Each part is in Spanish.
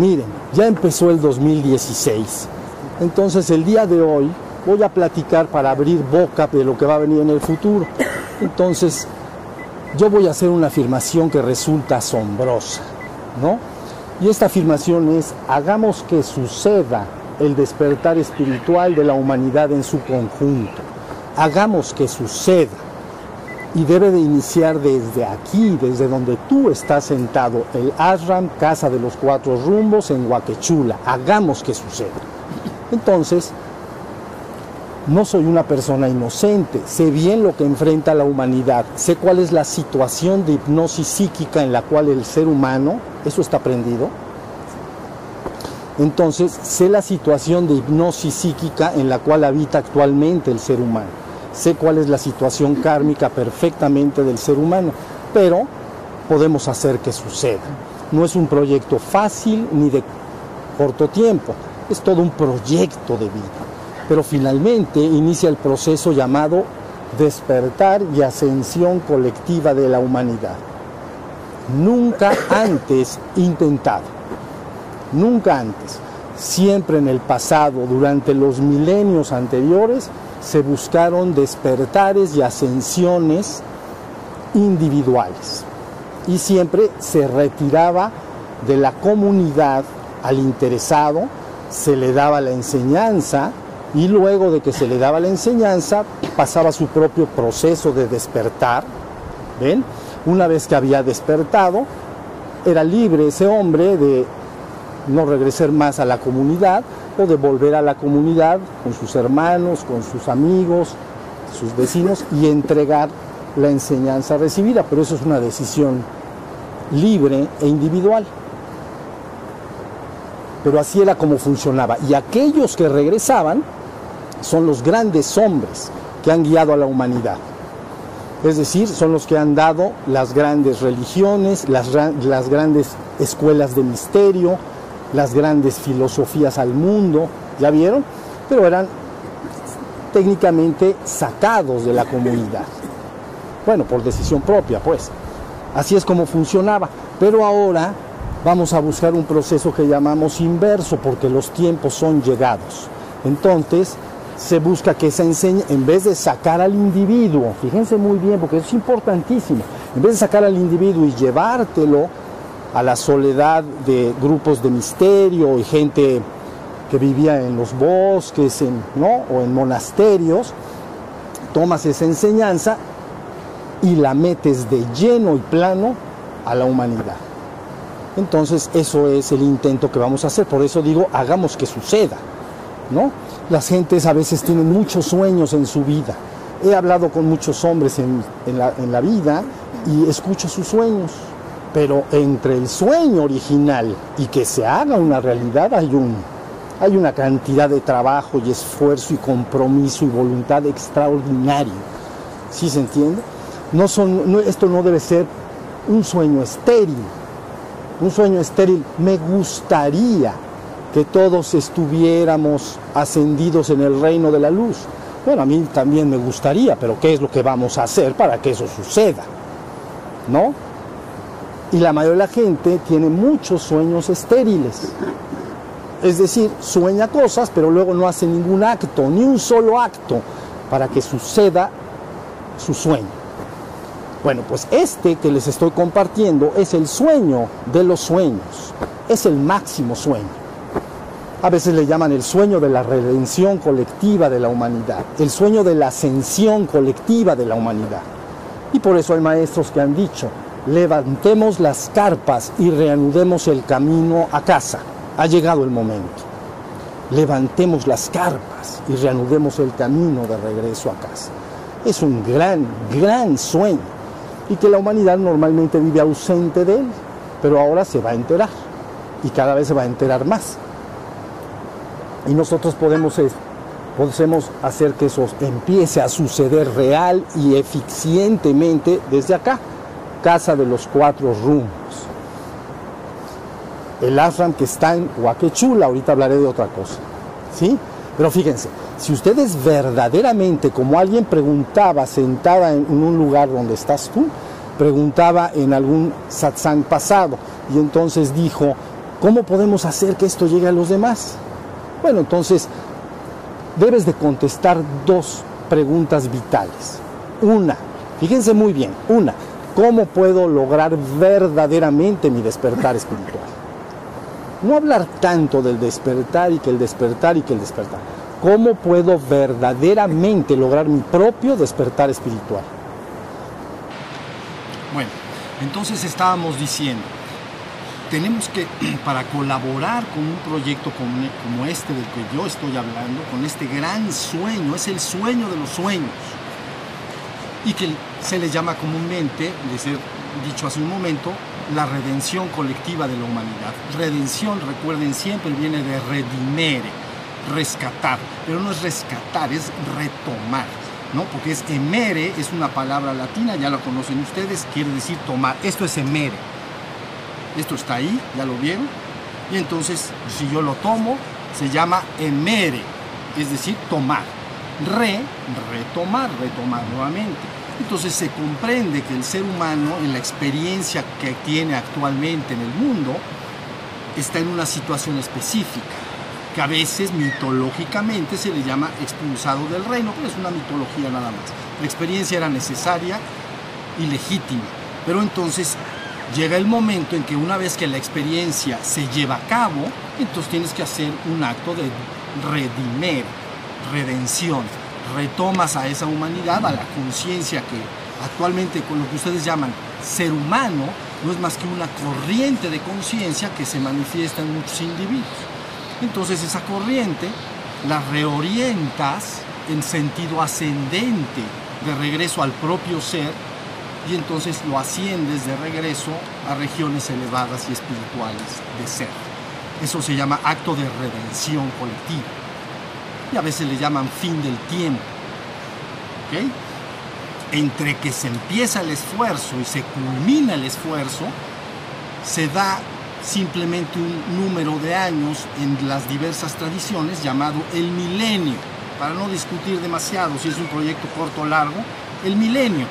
Miren, ya empezó el 2016. Entonces el día de hoy voy a platicar para abrir boca de lo que va a venir en el futuro. Entonces, yo voy a hacer una afirmación que resulta asombrosa, ¿no? Y esta afirmación es, hagamos que suceda el despertar espiritual de la humanidad en su conjunto. Hagamos que suceda. Y debe de iniciar desde aquí, desde donde tú estás sentado, el Ashram, Casa de los Cuatro Rumbos, en Huaquechula. Hagamos que suceda. Entonces, no soy una persona inocente, sé bien lo que enfrenta la humanidad, sé cuál es la situación de hipnosis psíquica en la cual el ser humano, eso está aprendido, entonces sé la situación de hipnosis psíquica en la cual habita actualmente el ser humano, sé cuál es la situación kármica perfectamente del ser humano, pero podemos hacer que suceda. No es un proyecto fácil ni de corto tiempo, es todo un proyecto de vida pero finalmente inicia el proceso llamado despertar y ascensión colectiva de la humanidad. Nunca antes intentado, nunca antes, siempre en el pasado, durante los milenios anteriores, se buscaron despertares y ascensiones individuales. Y siempre se retiraba de la comunidad al interesado, se le daba la enseñanza, y luego de que se le daba la enseñanza, pasaba su propio proceso de despertar. ¿Ven? Una vez que había despertado, era libre ese hombre de no regresar más a la comunidad de volver a la comunidad con sus hermanos, con sus amigos, sus vecinos y entregar la enseñanza recibida. Pero eso es una decisión libre e individual. Pero así era como funcionaba. Y aquellos que regresaban, son los grandes hombres que han guiado a la humanidad. Es decir, son los que han dado las grandes religiones, las grandes escuelas de misterio, las grandes filosofías al mundo, ¿ya vieron? Pero eran técnicamente sacados de la comunidad. Bueno, por decisión propia, pues. Así es como funcionaba. Pero ahora vamos a buscar un proceso que llamamos inverso, porque los tiempos son llegados. Entonces, se busca que se enseñe, en vez de sacar al individuo, fíjense muy bien, porque es importantísimo, en vez de sacar al individuo y llevártelo a la soledad de grupos de misterio y gente que vivía en los bosques ¿no? o en monasterios, tomas esa enseñanza y la metes de lleno y plano a la humanidad. Entonces eso es el intento que vamos a hacer, por eso digo, hagamos que suceda, ¿no? Las gentes a veces tienen muchos sueños en su vida. He hablado con muchos hombres en, la, vida y escucho sus sueños. Pero entre el sueño original y que se haga una realidad hay, un, hay una cantidad de trabajo y esfuerzo y compromiso y voluntad extraordinario. ¿Sí se entiende? No son, esto no debe ser un sueño estéril. Un sueño estéril me gustaría que todos estuviéramos ascendidos en el reino de la luz. Bueno, a mí también me gustaría, pero ¿qué es lo que vamos a hacer para que eso suceda? ¿No? Y la mayoría de la gente tiene muchos sueños estériles. Es decir, sueña cosas, pero luego no hace ningún acto, ni un solo acto, para que suceda su sueño. Bueno, pues este que les estoy compartiendo es el sueño de los sueños, es el máximo sueño. A veces le llaman el sueño de la redención colectiva de la humanidad, el sueño de la ascensión colectiva de la humanidad. Y por eso hay maestros que han dicho, levantemos las carpas y reanudemos el camino a casa. Ha llegado el momento. Levantemos las carpas y reanudemos el camino de regreso a casa. Es un gran, gran sueño y que la humanidad normalmente vive ausente de él, pero ahora se va a enterar y cada vez se va a enterar más y nosotros podemos, podemos hacer que eso empiece a suceder real y eficientemente desde acá, Casa de los Cuatro Rumbos. El ashram que está en Huaquechula, ahorita hablaré de otra cosa, ¿sí? Pero fíjense, si ustedes verdaderamente, como alguien preguntaba sentada en un lugar donde estás tú, preguntaba en algún satsang pasado y entonces dijo, ¿Cómo podemos hacer que esto llegue a los demás? Bueno, entonces debes de contestar dos preguntas vitales. Una, fíjense muy bien, una, ¿cómo puedo lograr verdaderamente mi despertar espiritual? No hablar tanto del despertar y que el despertar y que el despertar. ¿Cómo puedo verdaderamente lograr mi propio despertar espiritual? Bueno, entonces estábamos diciendo, tenemos que, para colaborar con un proyecto como, este del que yo estoy hablando, con este gran sueño, es el sueño de los sueños, y que se le llama comúnmente, de ser dicho hace un momento, la redención colectiva de la humanidad. Redención, recuerden siempre, viene de redimere, rescatar, pero no es rescatar, es retomar, ¿no? Porque es emere, es una palabra latina, ya la conocen ustedes, quiere decir tomar. Esto es emere. Esto está ahí, ya lo vieron. Y entonces, si yo lo tomo, se llama emere, es decir, tomar. Re, retomar, retomar nuevamente. Entonces se comprende que el ser humano, en la experiencia que tiene actualmente en el mundo, está en una situación específica, que a veces mitológicamente se le llama expulsado del reino, pero es una mitología nada más. La experiencia era necesaria y legítima, pero entonces llega el momento en que una vez que la experiencia se lleva a cabo, entonces tienes que hacer un acto de redimer, redención. Retomas a esa humanidad, a la conciencia que actualmente con lo que ustedes llaman ser humano, no es más que una corriente de conciencia que se manifiesta en muchos individuos. Entonces esa corriente la reorientas en sentido ascendente, de regreso al propio ser, y entonces lo asciendes de regreso a regiones elevadas y espirituales de ser. Eso se llama acto de redención colectiva. Y a veces le llaman fin del tiempo. ¿Ok? Entre que se empieza el esfuerzo y se culmina el esfuerzo, se da simplemente un número de años en las diversas tradiciones llamado el milenio. Para no discutir demasiado si es un proyecto corto o largo, el milenio.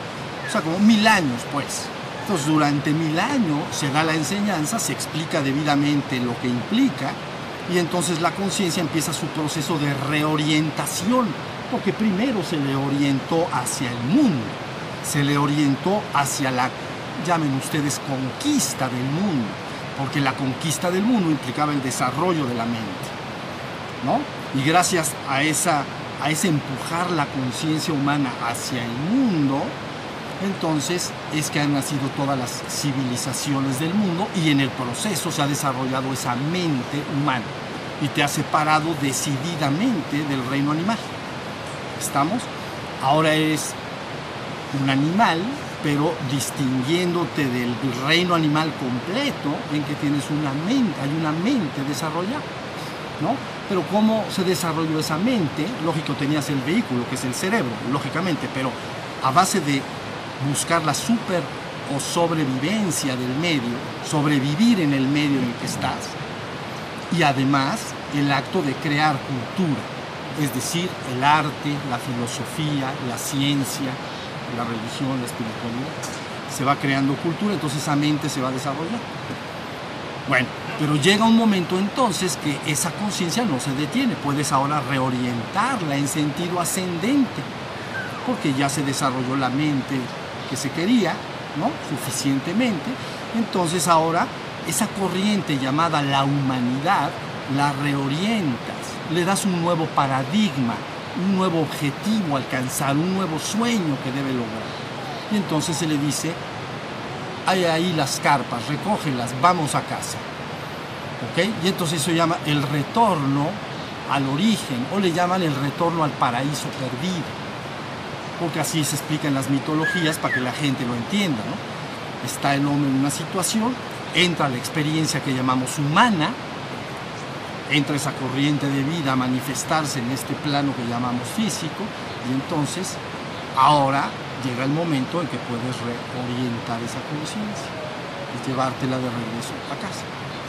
O sea, como mil años, pues. Entonces, durante mil años se da la enseñanza, se explica debidamente lo que implica, y entonces la conciencia empieza su proceso de reorientación, porque primero se le orientó hacia el mundo, se le orientó hacia la, llamen ustedes, conquista del mundo, porque la conquista del mundo implicaba el desarrollo de la mente, ¿no? Y gracias a, esa, a ese empujar la conciencia humana hacia el mundo, entonces es que han nacido todas las civilizaciones del mundo y en el proceso se ha desarrollado esa mente humana y te ha separado decididamente del reino animal. ¿Estamos? Ahora eres un animal, pero distinguiéndote del reino animal completo en que tienes una mente, hay una mente desarrollada, ¿no? Pero ¿cómo se desarrolló esa mente? Lógico, tenías el vehículo, que es el cerebro, lógicamente, pero a base de buscar la super o sobrevivencia del medio, sobrevivir en el medio en el que estás, y además el acto de crear cultura, es decir, el arte, la filosofía, la ciencia, la religión, la espiritualidad. Se va creando cultura, entonces esa mente se va desarrollando. Bueno, pero llega un momento entonces que esa conciencia no se detiene, puedes ahora reorientarla en sentido ascendente, porque ya se desarrolló la mente que se quería, ¿no? Suficientemente. Entonces ahora esa corriente llamada la humanidad la reorientas, le das un nuevo paradigma, un nuevo objetivo a alcanzar, un nuevo sueño que debe lograr. Y entonces se le dice, hay ahí las carpas, recógelas, vamos a casa. ¿Ok? Y entonces eso llama el retorno al origen, o le llaman el retorno al paraíso perdido. Porque así se explica en las mitologías para que la gente lo entienda. ¿no? Está el hombre en una situación, entra la experiencia que llamamos humana, entra esa corriente de vida a manifestarse en este plano que llamamos físico y entonces ahora llega el momento en que puedes reorientar esa conciencia y llevártela de regreso a casa.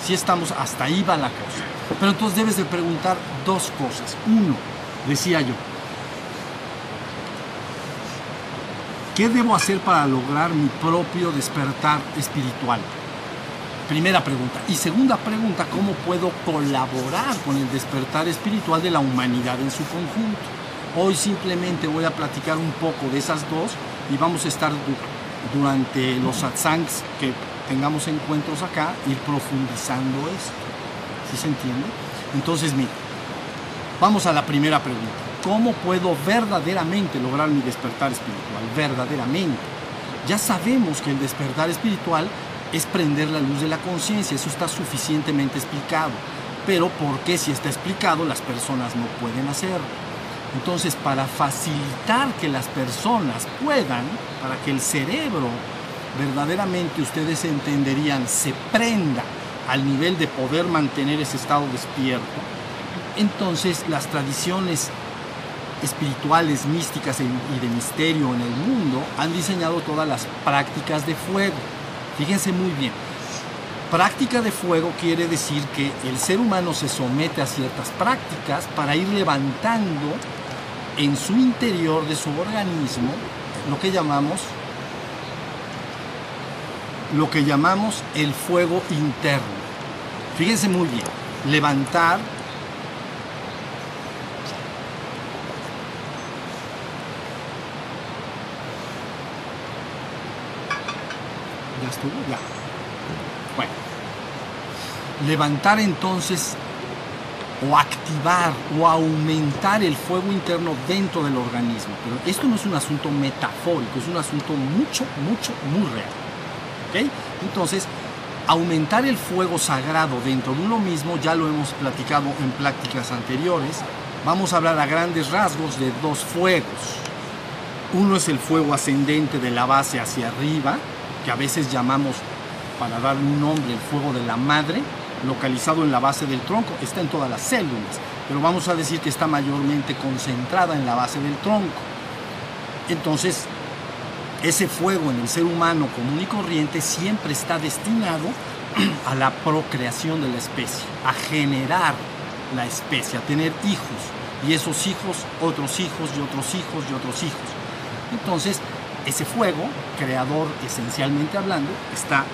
Si estamos, hasta ahí va la cosa. Pero entonces debes de preguntar dos cosas. Uno, decía yo, ¿qué debo hacer para lograr mi propio despertar espiritual? Primera pregunta. Y segunda pregunta, ¿cómo puedo colaborar con el despertar espiritual de la humanidad en su conjunto? Hoy simplemente voy a platicar un poco de esas dos y vamos a estar durante los satsangs que tengamos encuentros acá, ir profundizando esto. ¿Sí se entiende? Entonces, mira, vamos a la primera pregunta. ¿Cómo puedo verdaderamente lograr mi despertar espiritual? Verdaderamente. Ya sabemos que el despertar espiritual es prender la luz de la conciencia, eso está suficientemente explicado. Pero ¿por qué si está explicado las personas no pueden hacerlo? Entonces, para facilitar que las personas puedan, para que el cerebro verdaderamente ustedes entenderían se prenda al nivel de poder mantener ese estado despierto, entonces las tradiciones espirituales, místicas y de misterio en el mundo han diseñado todas las prácticas de fuego. Fíjense muy bien, práctica de fuego quiere decir que el ser humano se somete a ciertas prácticas para ir levantando en su interior de su organismo lo que llamamos lo que llamamos el fuego interno. Fíjense muy bien, levantar Bueno, levantar entonces o activar o aumentar el fuego interno dentro del organismo. Pero esto no es un asunto metafórico, es un asunto mucho, mucho, muy real. Entonces, aumentar el fuego sagrado dentro de uno mismo, ya lo hemos platicado en prácticas anteriores, vamos a hablar a grandes rasgos de dos fuegos. Uno es el fuego ascendente de la base hacia arriba, a veces llamamos, para darle un nombre, el fuego de la madre, localizado en la base del tronco, está en todas las células, pero vamos a decir que está mayormente concentrada en la base del tronco. Entonces, ese fuego en el ser humano común y corriente siempre está destinado a la procreación de la especie, a generar la especie, a tener hijos, y esos hijos, otros hijos y otros hijos y otros hijos. Entonces, ese fuego, creador esencialmente hablando, está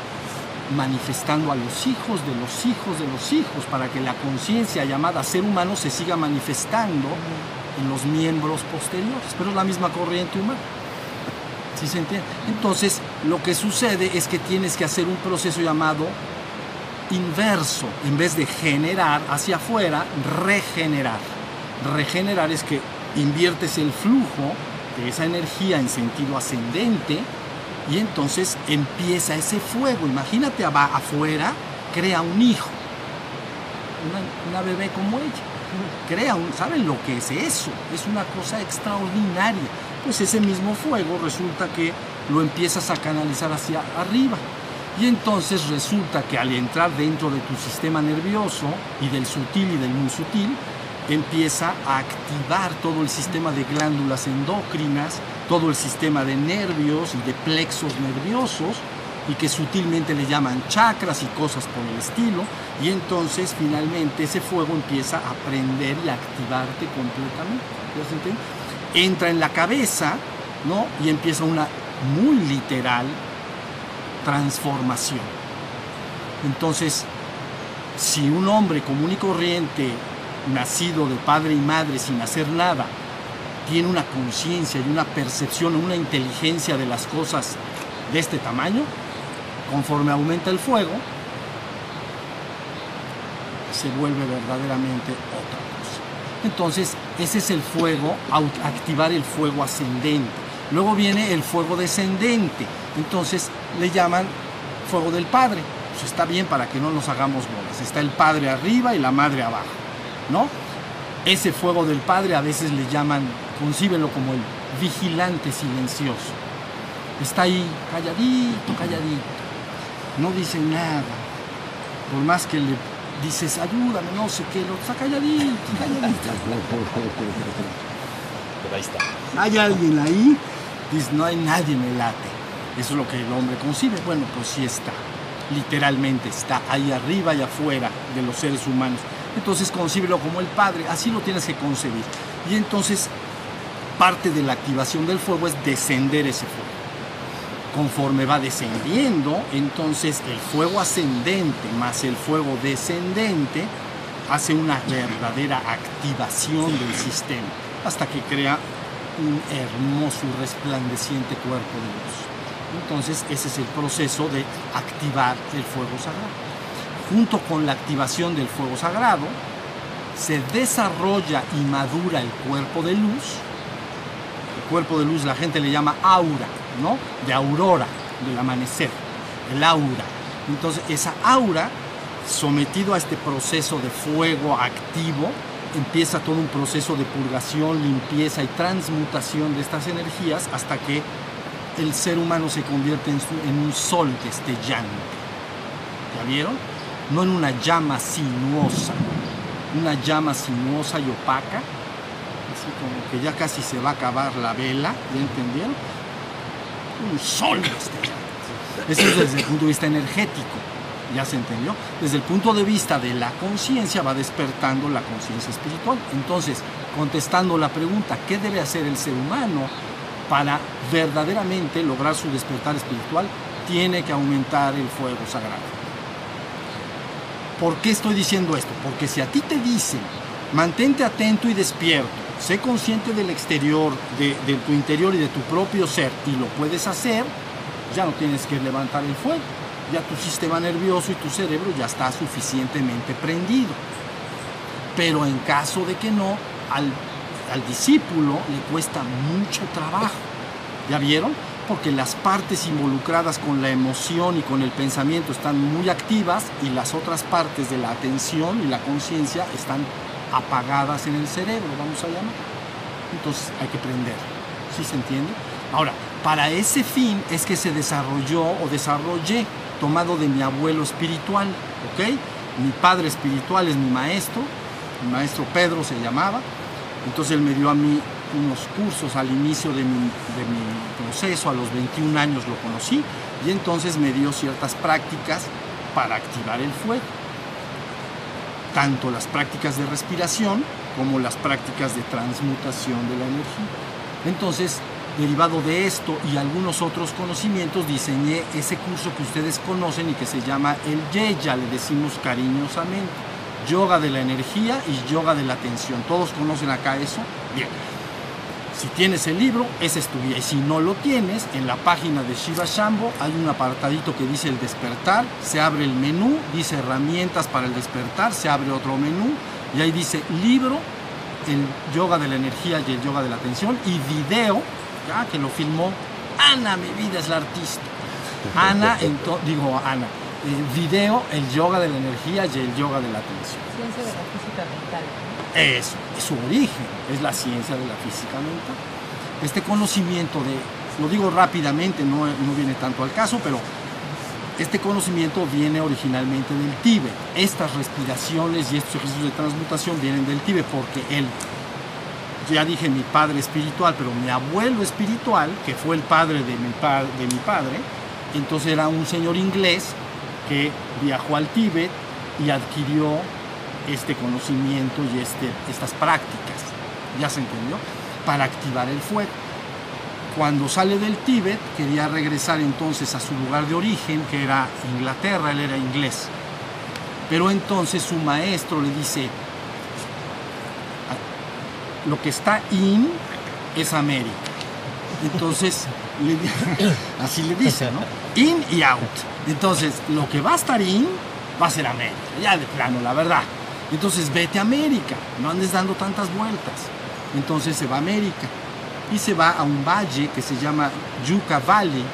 manifestando a los hijos de los hijos de los hijos para que la conciencia llamada ser humano se siga manifestando en los miembros posteriores, pero es la misma corriente humana. ¿Sí se entiende? Entonces, lo que sucede es que tienes que hacer un proceso llamado inverso, en vez de generar hacia afuera, regenerar. Regenerar es que inviertes el flujo esa energía en sentido ascendente y entonces empieza ese fuego. Imagínate afuera, crea un hijo, una, bebé como ella. Crea un, ¿saben lo que es eso? Es una cosa extraordinaria. Pues ese mismo fuego resulta que lo empiezas a canalizar hacia arriba. Y entonces resulta que al entrar dentro de tu sistema nervioso y del sutil y del muy sutil, empieza a activar todo el sistema de glándulas endócrinas, todo el sistema de nervios y de plexos nerviosos, y que sutilmente le llaman chakras y cosas por el estilo, y entonces finalmente ese fuego empieza a prender y a activarte completamente. Entra en la cabeza, ¿no? Y empieza una muy literal transformación. Entonces, si un hombre común y corriente nacido de padre y madre sin hacer nada, tiene una conciencia y una percepción, una inteligencia de las cosas de este tamaño, conforme aumenta el fuego, se vuelve verdaderamente otra cosa. Entonces, ese es el fuego, activar el fuego ascendente. Luego viene el fuego descendente. Entonces, le llaman fuego del Padre. Pues está bien para que no nos hagamos bolas. Está el Padre arriba y la Madre abajo. ¿No? Ese fuego del Padre a veces le llaman, concíbelo como el vigilante silencioso. Está ahí calladito, calladito. No dice nada. Por más que le dices, ayúdame, no sé qué, lo está calladito, calladito. Pero ahí está. Hay alguien ahí, dice, no hay nadie, me late. Eso es lo que el hombre concibe. Bueno, pues sí está. Literalmente está ahí arriba y afuera de los seres humanos entonces concíbelo como el Padre, así lo tienes que concebir. Y entonces parte de la activación del fuego es descender ese fuego. conforme va descendiendo, entonces el fuego ascendente más el fuego descendente hace una verdadera activación del sistema hasta que crea un hermoso y resplandeciente cuerpo de luz. Entonces ese es el proceso de activar el fuego sagrado. Junto con la activación del fuego sagrado, se desarrolla y madura el cuerpo de luz. El cuerpo de luz la gente le llama aura, ¿no? De aurora, del amanecer, el aura. Entonces esa aura, sometido a este proceso de fuego activo, empieza todo un proceso de purgación, limpieza y transmutación de estas energías hasta que el ser humano se convierte en, en un sol destellante. ¿Ya vieron? No en una llama sinuosa, una llama sinuosa y opaca, así como que ya casi se va a acabar la vela, ¿ya entendieron? Un sol. Eso es desde el punto de vista energético, ¿ya se entendió? Desde el punto de vista de la conciencia va despertando la conciencia espiritual. Entonces, contestando la pregunta, ¿qué debe hacer el ser humano para verdaderamente lograr su despertar espiritual? Tiene que aumentar el fuego sagrado. ¿Por qué estoy diciendo esto? Porque si a ti te dicen, mantente atento y despierto, sé consciente del exterior, de, tu interior y de tu propio ser, y lo puedes hacer, ya no tienes que levantar el fuego. Ya tu sistema nervioso y tu cerebro ya está suficientemente prendido. Pero en caso de que no, al, al discípulo le cuesta mucho trabajo. ¿Ya vieron? Porque las partes involucradas con la emoción y con el pensamiento están muy activas y las otras partes de la atención y la conciencia están apagadas en el cerebro, vamos a llamar. Entonces hay que prender, ¿sí se entiende? Ahora, para ese fin es que se desarrolló o desarrollé, tomado de mi abuelo espiritual, ¿ok? Mi padre espiritual es mi maestro, mi maestro Pedro se llamaba, entonces él me dio a mí unos cursos al inicio de mi, de mi, proceso, a los 21 años lo conocí, y entonces me dio ciertas prácticas para activar el fuego. Tanto las prácticas de respiración como las prácticas de transmutación de la energía. Entonces, derivado de esto y algunos otros conocimientos, diseñé ese curso que ustedes conocen y que se llama el Yeya, le decimos cariñosamente. Yoga de la energía y yoga de la atención. ¿Todos conocen acá eso? Bien. Si tienes el libro, esa es tu guía. Y si no lo tienes, en la página de Shiva Shambo hay un apartadito que dice el despertar, se abre el menú, dice herramientas para el despertar, se abre otro menú y ahí dice libro, el yoga de la energía y el yoga de la atención y video, ya que lo filmó Ana, mi vida es la artista. Ana, digo Ana, eh, video, el yoga de la energía y el yoga de la atención. Ciencia de la física mental. Eso, es su origen, es la ciencia de la física mental. Este conocimiento de, lo digo rápidamente, no, no viene tanto al caso, pero este conocimiento viene originalmente del Tíbet. Estas respiraciones y estos ejercicios de transmutación vienen del Tíbet porque él, ya dije mi padre espiritual, pero mi abuelo espiritual, que fue el padre de mi, de mi padre, entonces era un señor inglés que viajó al Tíbet y adquirió este conocimiento y este, estas prácticas, ya se entendió, para activar el fuego. Cuando sale del Tíbet, quería regresar entonces a su lugar de origen, que era Inglaterra, él era inglés. Pero entonces su maestro le dice, lo que está in es América. Entonces, le, así le dice, ¿no? In y out. Entonces, lo que va a estar in va a ser América, ya de plano, la verdad. Entonces vete a América, no andes dando tantas vueltas. Entonces se va a América y se va a un valle que se llama Yucca Valley,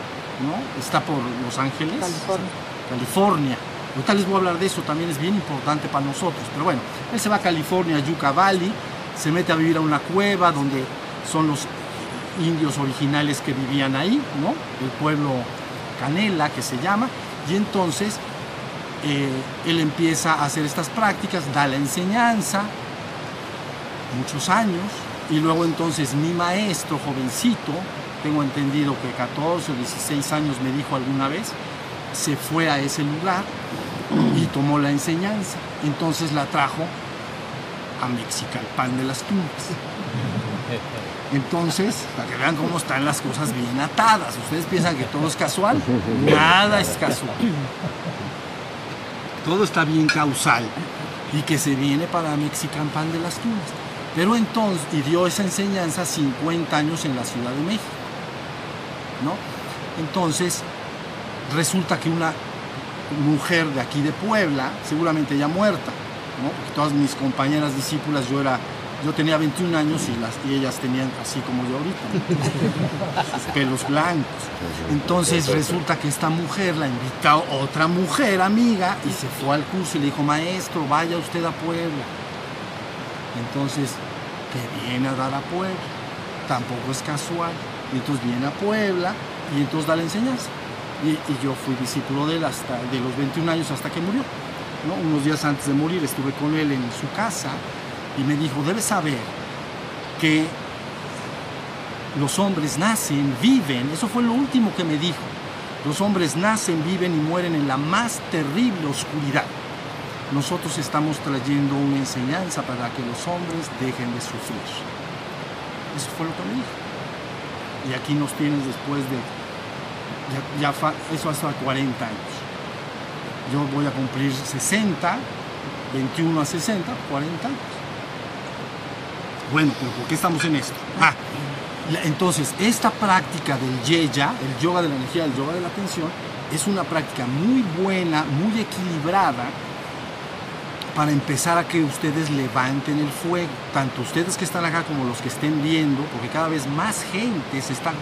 ¿no? Está por Los Ángeles, California. California. Ahorita les voy a hablar de eso, también es bien importante para nosotros. Pero bueno, él se va a California, Yucca Valley, se mete a vivir a una cueva donde son los indios originales que vivían ahí, ¿no? El pueblo Canela, que se llama, y entonces eh, él empieza a hacer estas prácticas, da la enseñanza, muchos años, y luego entonces mi maestro, jovencito, tengo entendido que 14 o 16 años me dijo alguna vez, se fue a ese lugar y tomó la enseñanza. Entonces la trajo a Mexicalpan de las Tumbas. Entonces, para que vean cómo están las cosas bien atadas. Ustedes piensan que todo es casual. Nada es casual. Todo está bien causal. Y que se viene para Mexican Pan de las Tunas. Pero entonces, y dio esa enseñanza 50 años en la Ciudad de México. ¿No? Entonces, resulta que una mujer de aquí de Puebla, seguramente ya muerta, ¿no? porque todas mis compañeras discípulas, yo era, yo tenía 21 años y, las, y ellas tenían así como yo ahorita, sus pelos blancos. Entonces resulta que esta mujer la invitó a otra mujer amiga y se fue al curso y le dijo, maestro, vaya usted a Puebla. Entonces, que viene a dar a Puebla, tampoco es casual. Y entonces viene a Puebla y entonces da la enseñanza. Y, yo fui discípulo de él hasta de los 21 años hasta que murió. ¿no? Unos días antes de morir estuve con él en su casa y me dijo, debes saber que los hombres nacen, viven, eso fue lo último que me dijo, los hombres nacen, viven y mueren en la más terrible oscuridad. Nosotros estamos trayendo una enseñanza para que los hombres dejen de sufrir. Eso fue lo que me dijo. Y aquí nos tienes después de eso hasta 40 años. Yo voy a cumplir 60, 21 a 60, 40 años. Bueno, pero ¿por qué estamos en esto? Ah, entonces, esta práctica del yeya, el yoga de la energía, el yoga de la atención, es una práctica muy buena, muy equilibrada para empezar a que ustedes levanten el fuego, tanto ustedes que están acá como los que estén viendo, porque cada vez más gente se está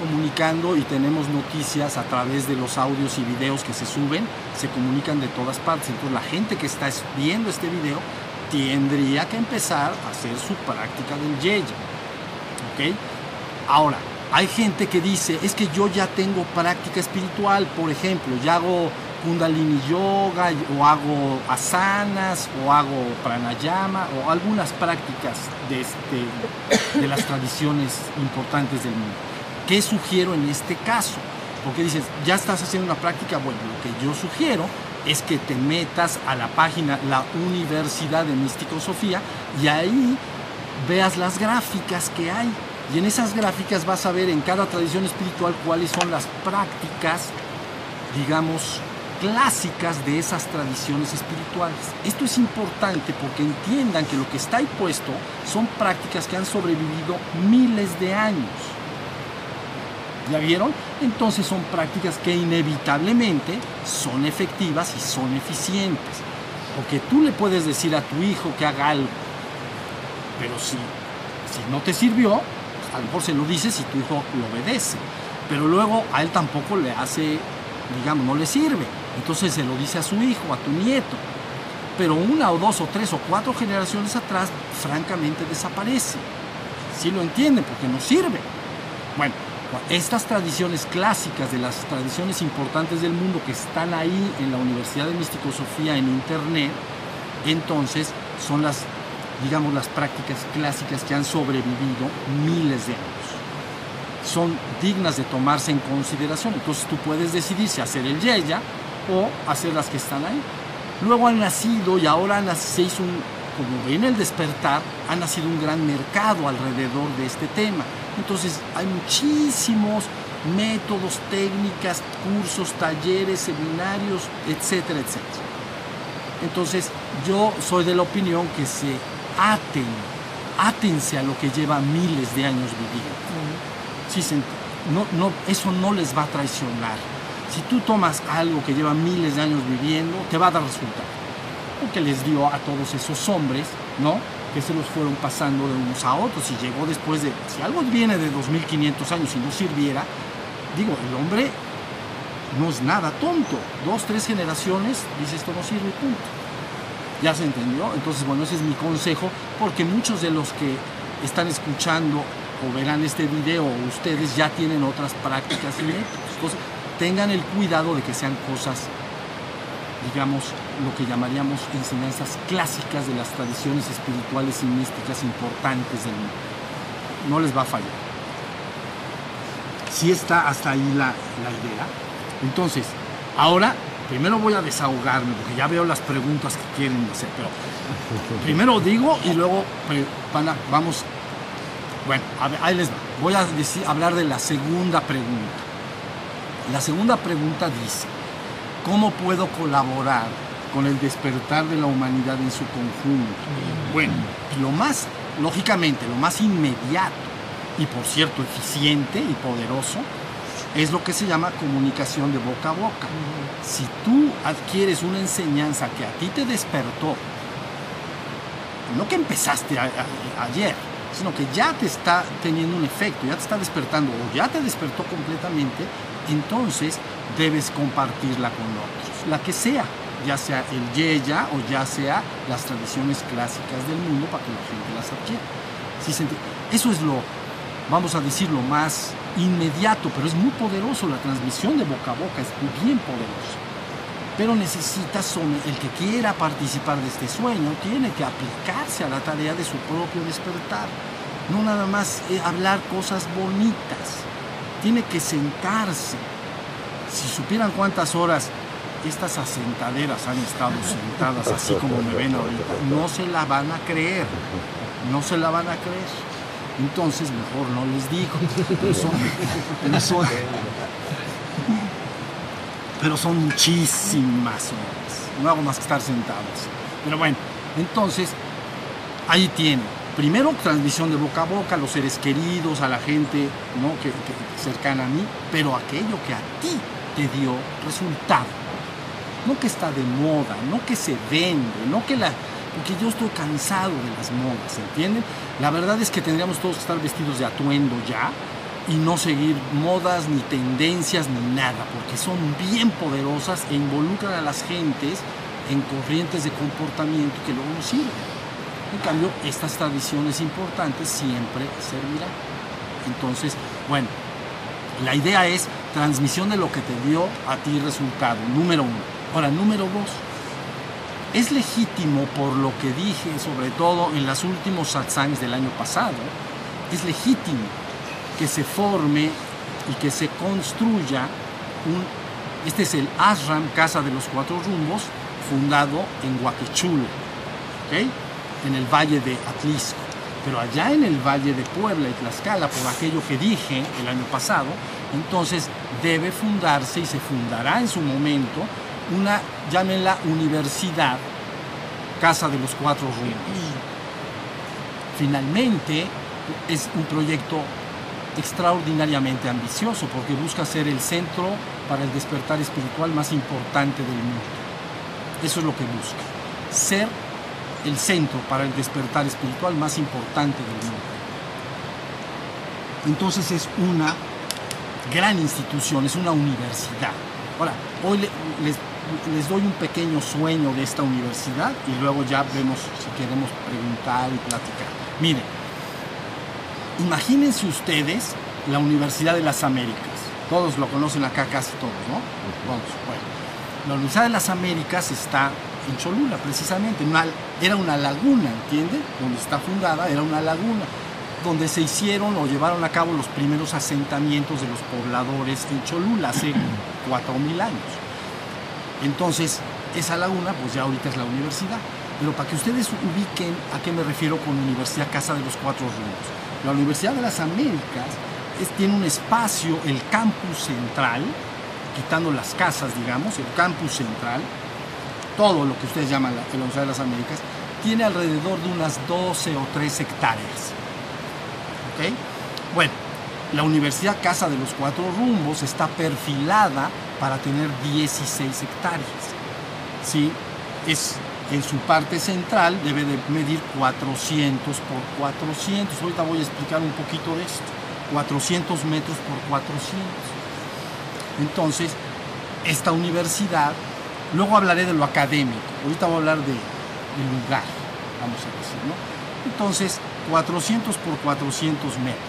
comunicando y tenemos noticias a través de los audios y videos que se suben, se comunican de todas partes. Entonces la gente que está viendo este video tendría que empezar a hacer su práctica del yeya. ¿Ok? Ahora, hay gente que dice, es que yo ya tengo práctica espiritual, por ejemplo, ya hago kundalini yoga o hago asanas o hago pranayama o algunas prácticas de, este, de las tradiciones importantes del mundo. ¿Qué sugiero en este caso? Porque dices, ya estás haciendo una práctica, bueno, lo que yo sugiero es que te metas a la página La Universidad de Místico Sofía y ahí veas las gráficas que hay. Y en esas gráficas vas a ver en cada tradición espiritual cuáles son las prácticas, digamos, clásicas de esas tradiciones espirituales. Esto es importante porque entiendan que lo que está ahí puesto son prácticas que han sobrevivido miles de años. ¿Ya vieron? Entonces son prácticas que inevitablemente son efectivas y son eficientes. Porque tú le puedes decir a tu hijo que haga algo, pero si, si no te sirvió, pues, a lo mejor se lo dices y tu hijo lo obedece. Pero luego a él tampoco le hace, digamos, no le sirve. Entonces se lo dice a su hijo, a tu nieto. Pero una o dos o tres o cuatro generaciones atrás, francamente desaparece. Si lo entienden, porque no sirve. Bueno, estas tradiciones clásicas de las tradiciones importantes del mundo que están ahí en la Universidad de Místico Sofía en Internet, entonces son las, digamos, las prácticas clásicas que han sobrevivido miles de años. Son dignas de tomarse en consideración. Entonces tú puedes decidir si hacer el yeya o hacer las que están ahí. Luego han nacido y ahora se hizo un, como ven el despertar, ha nacido un gran mercado alrededor de este tema entonces hay muchísimos métodos, técnicas, cursos, talleres, seminarios, etcétera, etcétera. Entonces yo soy de la opinión que se aten, átense a lo que lleva miles de años viviendo. no, no, eso no les va a traicionar. Si tú tomas algo que lleva miles de años viviendo, te va a dar resultado. Porque les dio a todos esos hombres, ¿no? Que se los fueron pasando de unos a otros y llegó después de, si algo viene de 2500 años y no sirviera, digo, el hombre no es nada tonto, dos, tres generaciones, dice esto no sirve, punto. ¿Ya se entendió? Entonces, bueno, ese es mi consejo, porque muchos de los que están escuchando o verán este video, ustedes ya tienen otras prácticas y Entonces, tengan el cuidado de que sean cosas digamos, lo que llamaríamos enseñanzas clásicas de las tradiciones espirituales y místicas importantes del mundo. No les va a fallar. Si está hasta ahí la, idea. Entonces, ahora primero voy a desahogarme, porque ya veo las preguntas que quieren hacer, pero primero digo y luego pues, vamos Bueno, ahí les va. Voy a hablar de la segunda pregunta. La segunda pregunta dice, ¿cómo puedo colaborar con el despertar de la humanidad en su conjunto? Bueno, lo más, lógicamente, lo más inmediato y por cierto eficiente y poderoso es lo que se llama comunicación de boca a boca. Si tú adquieres una enseñanza que a ti te despertó, no que empezaste ayer, sino que ya te está teniendo un efecto, ya te está despertando o ya te despertó completamente, entonces debes compartirla con otros, la que sea, ya sea el Yeya o ya sea las tradiciones clásicas del mundo para que la gente las adquiera. Eso es lo, vamos a decir, lo más inmediato, pero es muy poderoso, la transmisión de boca a boca es bien poderosa. Pero necesitas, el que quiera participar de este sueño, tiene que aplicarse a la tarea de su propio despertar. No nada más eh, hablar cosas bonitas, tiene que sentarse. Si supieran cuántas horas estas asentaderas han estado sentadas así como me ven ahorita, no se la van a creer, no se la van a creer. Entonces mejor no les digo, pero son, pero son, muchísimas horas, no hago más que estar sentados. Pero bueno, entonces ahí tiene primero transmisión de boca a boca a los seres queridos, a la gente ¿no? que, cercana a mí, pero aquello que a ti te dio resultado. No que está de moda, no que se vende, no que la... Porque yo estoy cansado de las modas, ¿entienden? La verdad es que tendríamos todos que estar vestidos de atuendo ya y no seguir modas ni tendencias ni nada, porque son bien poderosas e involucran a las gentes en corrientes de comportamiento que luego no sirven. En cambio, estas tradiciones importantes siempre servirán. Entonces, bueno, la idea es transmisión de lo que te dio a ti resultado, número uno. Ahora, número dos, es legítimo por lo que dije, sobre todo en los últimos satsangs del año pasado, es legítimo que se forme y que se construya un, este es el ashram, Casa de los Cuatro Rumbos, fundado en Huaquechul. ¿okay? en el valle de Atlisco. Pero allá en el valle de Puebla y Tlaxcala, por aquello que dije el año pasado, entonces debe fundarse y se fundará en su momento una, llámenla universidad, Casa de los Cuatro Rumbos. Finalmente, es un proyecto extraordinariamente ambicioso porque busca ser el centro para el despertar espiritual más importante del mundo. Eso es lo que busca. Ser el centro para el despertar espiritual más importante del mundo. Entonces es una gran institución, es una universidad. Ahora, hoy les, les, doy un pequeño sueño de esta universidad y luego ya vemos si queremos preguntar y platicar. Miren, imagínense ustedes la Universidad de las Américas. Todos lo conocen acá, casi todos, ¿no? Vamos, bueno. La Universidad de las Américas está en Cholula, precisamente. era una laguna, ¿entiende? Donde está fundada, era una laguna, donde se hicieron o llevaron a cabo los primeros asentamientos de los pobladores en Cholula hace 4.000 años. Entonces, esa laguna, pues ya ahorita es la universidad. Pero para que ustedes ubiquen a qué me refiero con Universidad Casa de los Cuatro Rumbos. La Universidad de las Américas tiene un espacio, el campus central, quitando las casas, digamos, el campus central, todo lo que ustedes llaman la, Universidad de las Américas, tiene alrededor de unas 12 o 3 hectáreas. ¿Ok? Bueno, la Universidad Casa de los Cuatro Rumbos está perfilada para tener 16 hectáreas. ¿Sí? Es, en su parte central debe de medir 400 por 400. Ahorita voy a explicar un poquito de esto. 400 metros por 400. Entonces, esta universidad Luego hablaré de lo académico. Ahorita voy a hablar de, lugar, vamos a decir, ¿no? Entonces, 400 por 400 metros.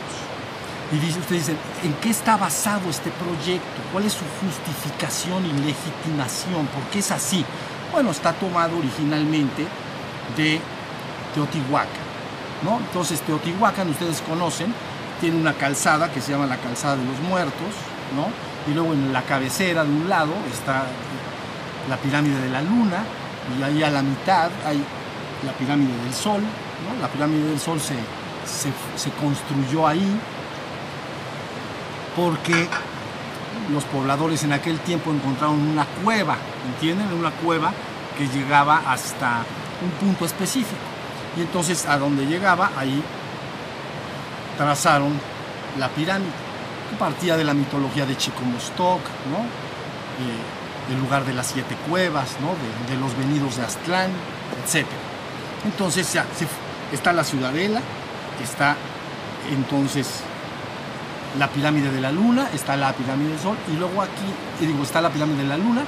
Y dice, usted dice, ¿en qué está basado este proyecto? ¿Cuál es su justificación y legitimación? ¿Por qué es así? Bueno, está tomado originalmente de Teotihuacán, ¿no? Entonces, Teotihuacán, ustedes conocen, tiene una calzada que se llama la calzada de los muertos, ¿no? Y luego en la cabecera de un lado está la pirámide de la luna y ahí a la mitad hay la pirámide del sol. La pirámide del sol se, se, construyó ahí porque los pobladores en aquel tiempo encontraron una cueva, ¿entienden? Una cueva que llegaba hasta un punto específico. Y entonces a donde llegaba, ahí trazaron la pirámide, que partía de la mitología de Chicomostoc, ¿no? Eh, el lugar de las siete cuevas, ¿no? de, los venidos de Aztlán, etc. Entonces ya, está la ciudadela, está entonces la pirámide de la luna, está la pirámide del sol, y luego aquí, digo, está la pirámide de la luna,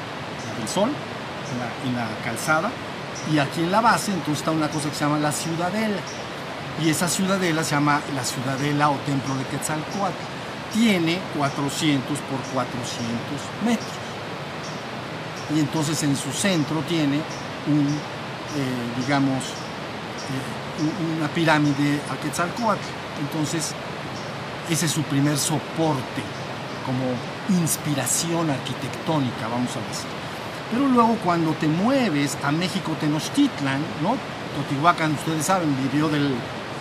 del sol, en la, en la calzada, y aquí en la base entonces está una cosa que se llama la ciudadela. Y esa ciudadela se llama la ciudadela o templo de Quetzalcoatl. Tiene 400 por 400 metros. Y entonces en su centro tiene un, eh, digamos, eh, un- una pirámide a Quetzalcoatl. Entonces, ese es su primer soporte como inspiración arquitectónica, vamos a decir. Pero luego cuando te mueves a México Tenochtitlan, ¿no? Teotihuacán, ustedes saben, vivió del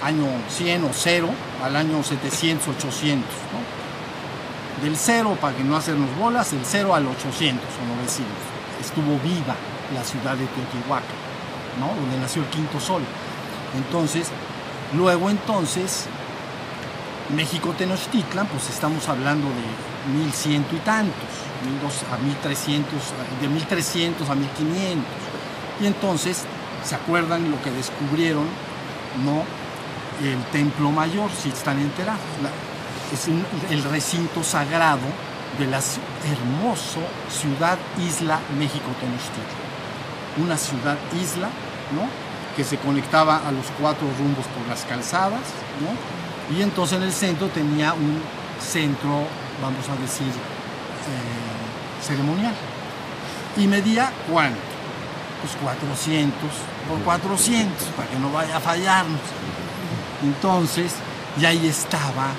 año 100 o 0 al año 700, 800, ¿no? Del 0, para que no hacernos bolas, del 0 al 800 o 900. Estuvo viva la ciudad de Teotihuacán, ¿no? Donde nació el quinto sol. Entonces, luego entonces, México Tenochtitlan, pues estamos hablando de 1100 y tantos, 1200 a 1300, de 1300 a 1500. Y entonces, ¿se acuerdan lo que descubrieron? ¿No? El templo mayor, si están enterados. Es el recinto sagrado de la hermoso ciudad isla México Tenochtitlan. Una ciudad isla, ¿no? Que se conectaba a los cuatro rumbos por las calzadas, ¿no? Y entonces en el centro tenía un centro, vamos a decir, eh, ceremonial. Y medía cuánto? Pues 400 por 400, para que no vaya a fallarnos. Entonces, y ahí estaba,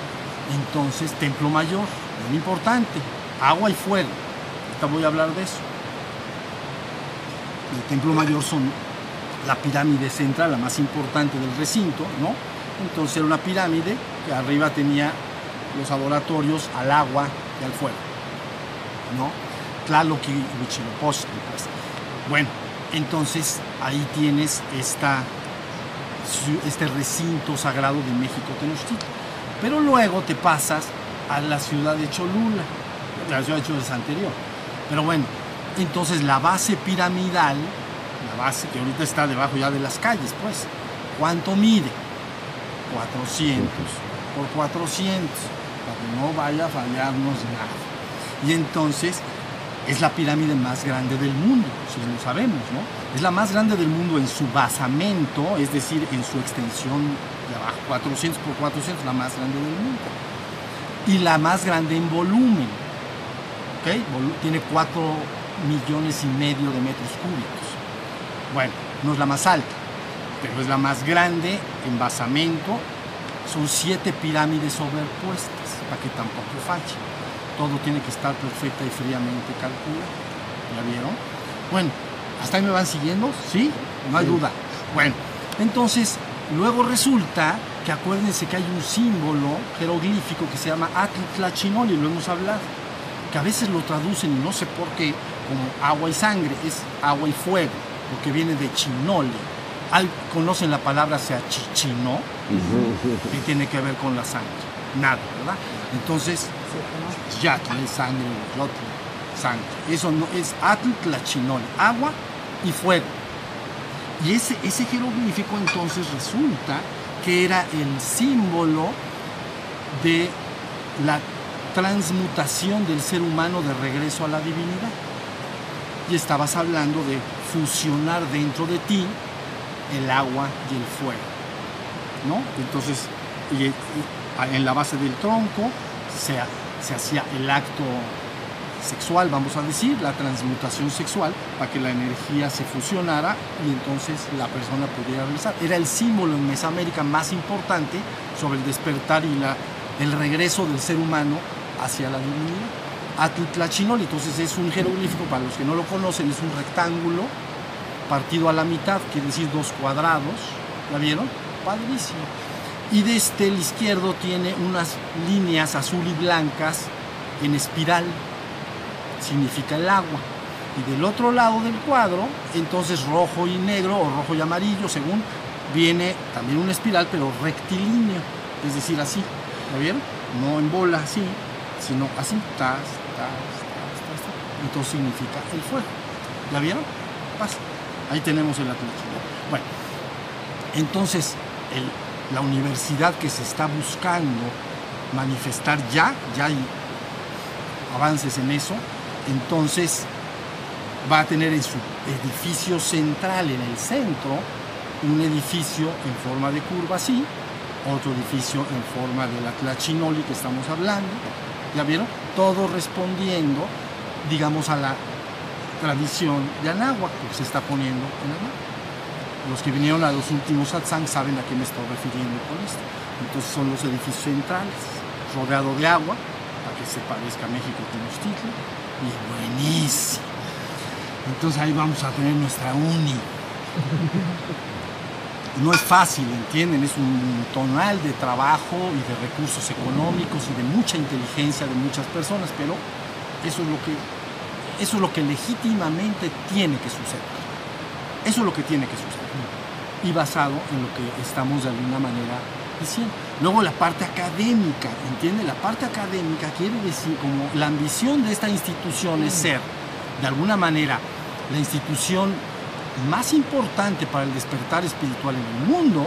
entonces, Templo Mayor, importante, agua y fuego. Ahorita voy a hablar de eso. El Templo Mayor son la pirámide central, la más importante del recinto, ¿no? Entonces era una pirámide que arriba tenía los adoratorios al agua y al fuego, ¿no? Tlaloc y pues. Bueno, entonces ahí tienes esta, este recinto sagrado de México Tenochtitlan. Pero luego te pasas a la ciudad de Cholula, la ciudad de Cholula es anterior. Pero bueno, entonces la base piramidal, la base que ahorita está debajo ya de las calles, pues, ¿cuánto mide? 400 por 400, para que no vaya a fallarnos nada. Y entonces es la pirámide más grande del mundo, si lo sabemos, ¿no? Es la más grande del mundo en su basamento, es decir, en su extensión de abajo, 400 por 400, la más grande del mundo. Y la más grande en volumen, ¿ok? Volu- Tiene 4 millones y medio de metros cúbicos. Bueno, no es la más alta, pero es la más grande en basamento. Son siete pirámides sobrepuestas, para que tampoco falle. Todo tiene que estar perfecta y fríamente calculado. ¿Ya vieron? Bueno, ¿hasta ahí me van siguiendo? ¿Sí? No hay Sí. duda. Bueno, entonces, luego resulta que acuérdense que hay un símbolo jeroglífico que se llama Atl-Tlachinoli, lo hemos hablado, que a veces lo traducen, y no sé por qué, como agua y sangre, es agua y fuego, porque viene de chinole. Al- ¿Conocen la palabra sea chichinó? que tiene que ver con la sangre. Nada, ¿verdad? Entonces, yatl es sangre, yotl, sangre. Eso no es atl tlachinol, agua y fuego. Y ese, ese jeroglífico entonces resulta que era el símbolo de la transmutación del ser humano de regreso a la divinidad. Y estabas hablando de fusionar dentro de ti el agua y el fuego. ¿no? Entonces, en la base del tronco se hacía el acto sexual, vamos a decir, la transmutación sexual, para que la energía se fusionara y entonces la persona pudiera regresar. Era el símbolo en Mesoamérica más importante sobre el despertar y la, el regreso del ser humano hacia la divinidad. Atitlachinol, entonces es un jeroglífico, para los que no lo conocen, es un rectángulo partido a la mitad, quiere decir dos cuadrados, ¿la vieron? Padrísimo. Y desde el izquierdo tiene unas líneas azul y blancas en espiral, significa el agua. Y del otro lado del cuadro, entonces rojo y negro o rojo y amarillo, según viene también una espiral, pero rectilíneo, es decir, así. ¿Lo vieron? No en bola así, sino así. Entonces significa el fuego. ¿La vieron? Pasa. Ahí tenemos el Atlántico. Bueno, entonces el- la universidad que se está buscando manifestar ya, ya hay avances en eso, entonces va a tener en su edificio central, en el centro, un edificio en forma de curva así, otro edificio en forma de la Tlachinoli que estamos hablando, ¿ya vieron? Todo respondiendo, digamos, a la tradición de Anáhuac que se está poniendo en Anáhuac. Los que vinieron a los últimos satsang saben a qué me estoy refiriendo con esto. Entonces son los edificios centrales, rodeado de agua, para que se parezca a México Tenochtitlan, y buenísimo. Entonces ahí vamos a tener nuestra uni. No es fácil, ¿entienden? Es un tonal de trabajo y de recursos económicos y de mucha inteligencia de muchas personas, pero eso es lo que, eso es lo que legítimamente tiene que suceder. Eso es lo que tiene que suceder. Y basado en lo que estamos de alguna manera diciendo. Luego la parte académica, ¿entiende? La parte académica quiere decir como la ambición de esta institución es ser, de alguna manera, la institución más importante para el despertar espiritual en el mundo,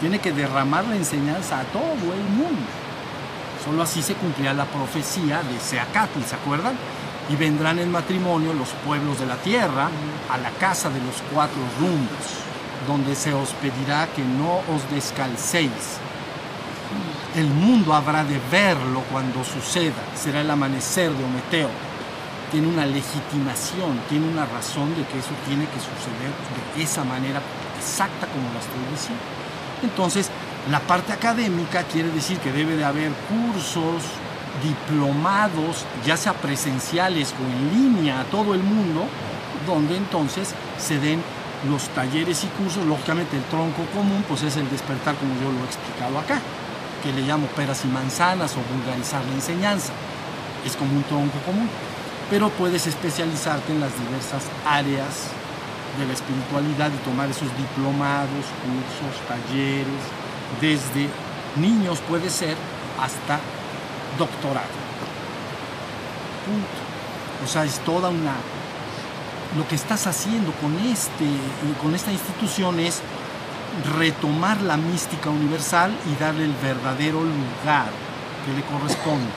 tiene que derramar la enseñanza a todo el mundo. Solo así se cumplirá la profecía de Seacatl, ¿se acuerdan? Y vendrán en matrimonio los pueblos de la tierra a la casa de los cuatro rumbos, donde se os pedirá que no os descalcéis. El mundo habrá de verlo cuando suceda, será el amanecer de Ometeo. Tiene una legitimación, tiene una razón de que eso tiene que suceder de esa manera exacta como la estoy diciendo. Entonces, la parte académica quiere decir que debe de haber cursos, diplomados, ya sea presenciales o en línea a todo el mundo, donde entonces se den los talleres y cursos, lógicamente el tronco común pues es el despertar como yo lo he explicado acá, que le llamo peras y manzanas o vulgarizar la enseñanza, es como un tronco común, pero puedes especializarte en las diversas áreas de la espiritualidad y tomar esos diplomados, cursos, talleres, desde niños puede ser hasta doctorado. Punto. O sea, es toda una... Lo que estás haciendo con, este, con esta institución es retomar la mística universal y darle el verdadero lugar que le corresponde.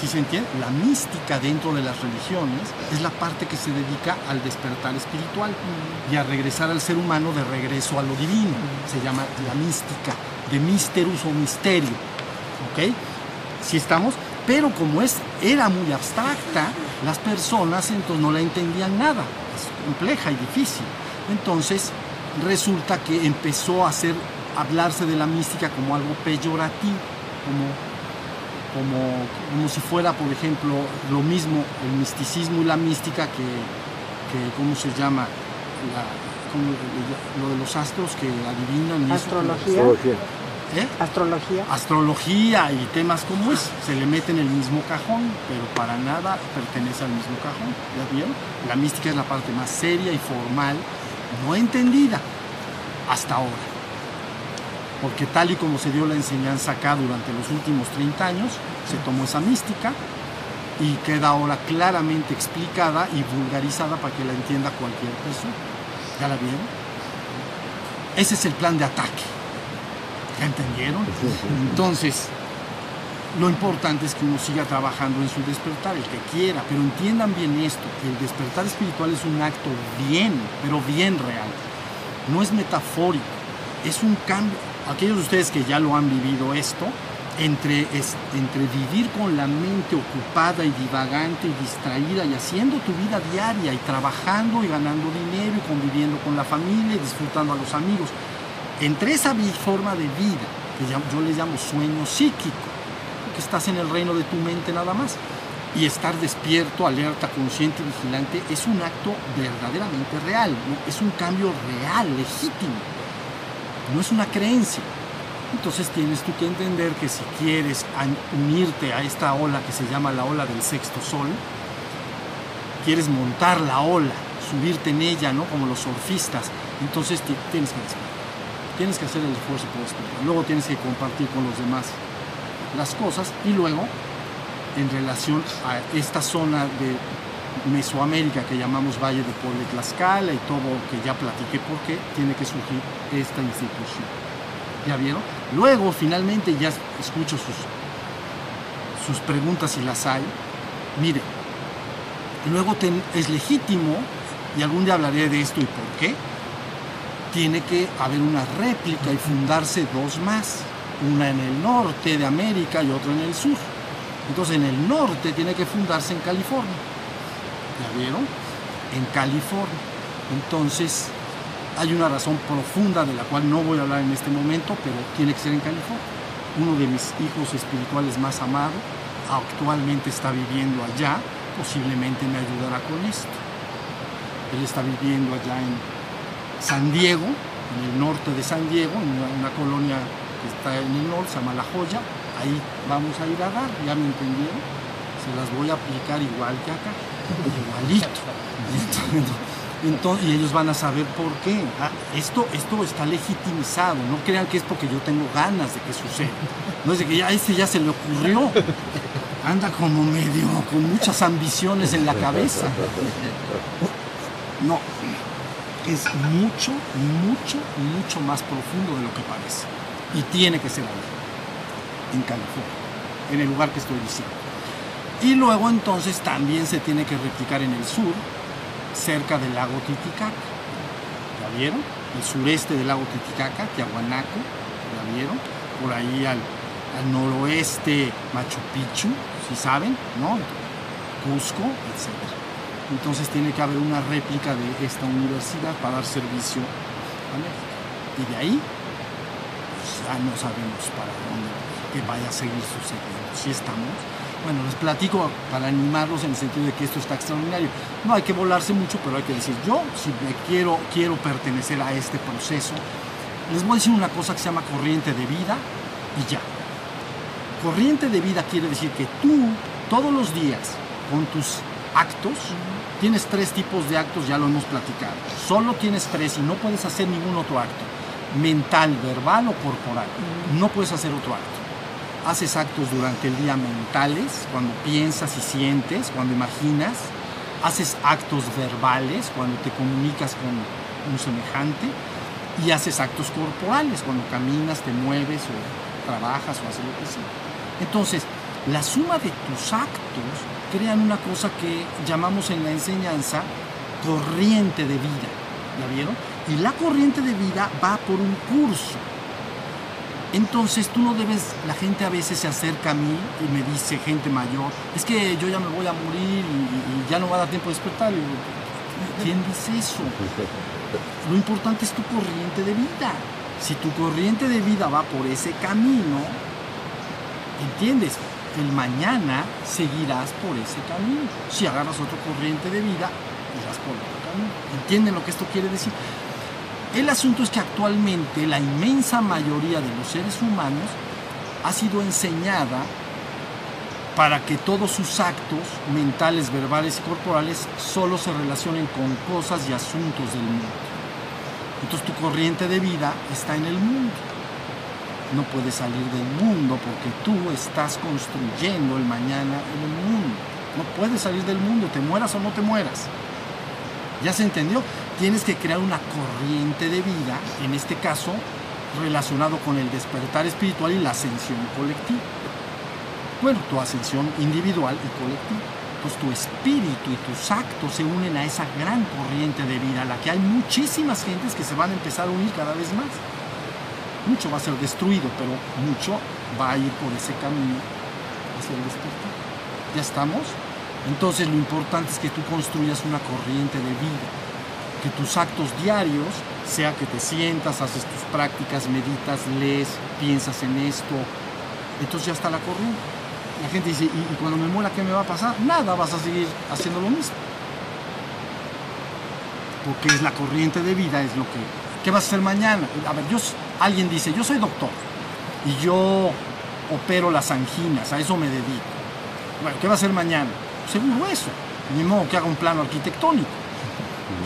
¿Sí se entiende? La mística dentro de las religiones es la parte que se dedica al despertar espiritual y a regresar al ser humano de regreso a lo divino. Se llama la mística, de misterus o misterio. ¿Ok? ¿Sí estamos? Pero como es, era muy abstracta, las personas entonces no la entendían nada. Es compleja y difícil. Entonces resulta que empezó a hacer, hablarse de la mística como algo peyorativo, como como, como si fuera, por ejemplo, lo mismo el misticismo y la mística que, que ¿cómo se llama? La, ¿cómo le- lo de los astros que adivinan. y eso. Astrología. Zoología. ¿Eh? Astrología. Astrología y temas como es, se le mete en el mismo cajón, pero para nada pertenece al mismo cajón. ¿Ya vieron? La mística es la parte más seria y formal, no entendida hasta ahora porque tal y como se dio la enseñanza acá durante los últimos 30 años, se tomó esa mística y queda ahora claramente explicada y vulgarizada para que la entienda cualquier persona. ¿Ya la vieron? Ese es el plan de ataque. ¿Ya entendieron? Entonces, lo importante es que uno siga trabajando en su despertar, el que quiera, pero entiendan bien esto, el despertar espiritual es un acto bien, pero bien real. No es metafórico, es un cambio. Aquellos de ustedes que ya lo han vivido esto, entre, entre vivir con la mente ocupada y divagante y distraída y haciendo tu vida diaria y trabajando y ganando dinero y conviviendo con la familia y disfrutando a los amigos, entre esa forma de vida, que yo les llamo sueño psíquico, que estás en el reino de tu mente nada más, y estar despierto, alerta, consciente vigilante es un acto verdaderamente real, es un cambio real, legítimo, no es una creencia. Entonces tienes tú que entender que si quieres unirte a esta ola que se llama la ola del sexto sol, quieres montar la ola, subirte en ella, ¿no? Como los surfistas, entonces tienes que hacer, tienes que hacer el esfuerzo por esto. Luego tienes que compartir con los demás las cosas y luego en relación a esta zona de Mesoamérica que llamamos Valle de Puebla y Tlaxcala y todo que ya platiqué porque tiene que surgir esta institución. ¿Ya vieron? Luego, finalmente, ya escucho sus, sus preguntas si las hay. Mire, luego es legítimo, y algún día hablaré de esto y por qué, tiene que haber una réplica y fundarse dos más, una en el norte de América y otra en el sur. Entonces en el norte tiene que fundarse en California. ¿Ya vieron? En California. Entonces hay una razón profunda de la cual no voy a hablar en este momento, pero tiene que ser en California. Uno de mis hijos espirituales más amados actualmente está viviendo allá, posiblemente me ayudará con esto. Él está viviendo allá en San Diego, en el norte de San Diego, en una, colonia que está en norte, se llama La Joya. Ahí vamos a ir a dar, ya me entendieron. Se las voy a aplicar igual que acá, igualito. Entonces, y ellos van a saber por qué. Ah, esto, esto está legitimizado. No crean que es porque yo tengo ganas de que suceda. No es de que ya este ya se le ocurrió. Anda como medio, con muchas ambiciones en la cabeza. No, es mucho, mucho, mucho más profundo de lo que parece. Y tiene que ser ahí, en California, en el lugar que estoy diciendo. Y luego entonces también se tiene que replicar en el sur, cerca del lago Titicaca. ¿Ya vieron? El sureste del lago Titicaca, Tiahuanaco, ¿ya vieron? Por ahí al, noroeste Machu Picchu, si saben, ¿no? Cusco, etc. Entonces tiene que haber una réplica de esta universidad para dar servicio a México. Y de ahí ya no sabemos para dónde que vaya a seguir sucediendo. Si estamos bueno, les platico para animarlos en el sentido de que esto está extraordinario. No hay que volarse mucho, pero hay que decir, yo si me quiero, quiero pertenecer a este proceso, les voy a decir una cosa que se llama corriente de vida y ya. Corriente de vida quiere decir que tú todos los días con tus actos, tienes tres tipos de actos, ya lo hemos platicado. Solo tienes tres y no puedes hacer ningún otro acto. Mental, verbal o corporal. No puedes hacer otro acto haces actos durante el día mentales, cuando piensas y sientes, cuando imaginas, haces actos verbales, cuando te comunicas con un semejante, y haces actos corporales, cuando caminas, te mueves o trabajas o haces lo que sea. Entonces, la suma de tus actos crean una cosa que llamamos en la enseñanza corriente de vida. ¿La vieron? Y la corriente de vida va por un curso. Entonces tú no debes, la gente a veces se acerca a mí y me dice, gente mayor, es que yo ya me voy a morir y, ya no va a dar tiempo de despertar. ¿Quién dice eso? Lo importante es tu corriente de vida. Si tu corriente de vida va por ese camino, ¿entiendes? El mañana seguirás por ese camino. Si agarras otra corriente de vida, irás por otro camino. ¿Entienden lo que esto quiere decir? El asunto es que actualmente la inmensa mayoría de los seres humanos ha sido enseñada para que todos sus actos mentales, verbales y corporales solo se relacionen con cosas y asuntos del mundo. Entonces tu corriente de vida está en el mundo. No puedes salir del mundo porque tú estás construyendo el mañana en el mundo. No puedes salir del mundo, te mueras o no te mueras. ¿Ya se entendió? Tienes que crear una corriente de vida, en este caso relacionado con el despertar espiritual y la ascensión colectiva. Bueno, tu ascensión individual y colectiva. Pues tu espíritu y tus actos se unen a esa gran corriente de vida, a la que hay muchísimas gentes que se van a empezar a unir cada vez más. Mucho va a ser destruido, pero mucho va a ir por ese camino hacia el despertar. ¿Ya estamos? Entonces lo importante es que tú construyas una corriente de vida que tus actos diarios, sea que te sientas, haces tus prácticas, meditas, lees, piensas en esto, entonces ya está la corriente. La gente dice, ¿y, cuando me muera qué me va a pasar? Nada, vas a seguir haciendo lo mismo. Porque es la corriente de vida, es lo que... ¿Qué vas a hacer mañana? A ver, yo, alguien dice, yo soy doctor, y yo opero las anginas, a eso me dedico. Bueno, ¿qué va a hacer mañana? Seguro eso. Ni modo que haga un plano arquitectónico.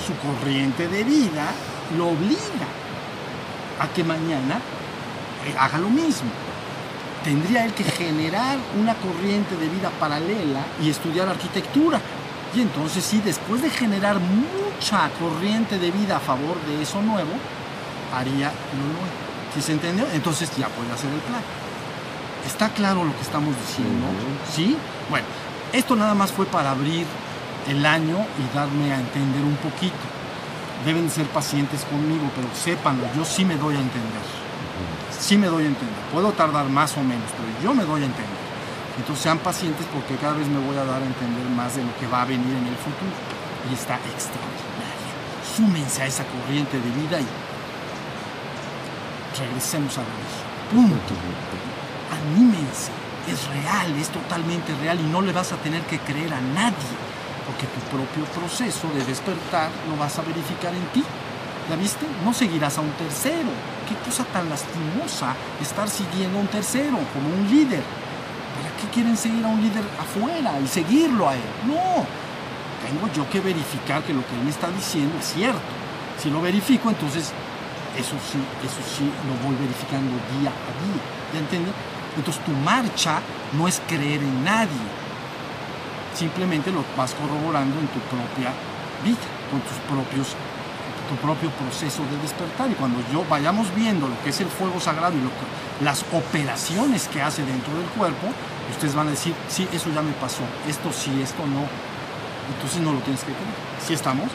Su corriente de vida lo obliga a que mañana eh, haga lo mismo. Tendría él que generar una corriente de vida paralela y estudiar arquitectura. Y entonces sí, después de generar mucha corriente de vida a favor de eso nuevo, haría lo nuevo. ¿Sí se entendió? Entonces ya puede hacer el plan. ¿Está claro lo que estamos diciendo? ¿Sí? Bueno, esto nada más fue para abrir el año y darme a entender un poquito. Deben ser pacientes conmigo, pero sépanlo, yo sí me doy a entender. Sí me doy a entender. Puedo tardar más o menos, pero yo me doy a entender. Entonces sean pacientes porque cada vez me voy a dar a entender más de lo que va a venir en el futuro. Y está extraordinario. Súmense a esa corriente de vida y regresemos a la Punto. Anímense. Es real, es totalmente real y no le vas a tener que creer a nadie, porque tu propio proceso de despertar lo vas a verificar en ti. ¿La viste? No seguirás a un tercero. Qué cosa tan lastimosa estar siguiendo a un tercero como un líder. ¿Para qué quieren seguir a un líder afuera y seguirlo a él? No. Tengo yo que verificar que lo que él me está diciendo es cierto. Si lo verifico, entonces eso sí, eso sí lo voy verificando día a día. ¿Ya entiendes? Entonces tu marcha no es creer en nadie. Simplemente lo vas corroborando en tu propia vida, con tus propios tu propio proceso de despertar y cuando yo vayamos viendo lo que es el fuego sagrado y lo que, las operaciones que hace dentro del cuerpo, ustedes van a decir, sí, eso ya me pasó, esto sí, esto no. Entonces no lo tienes que creer. ¿Sí estamos?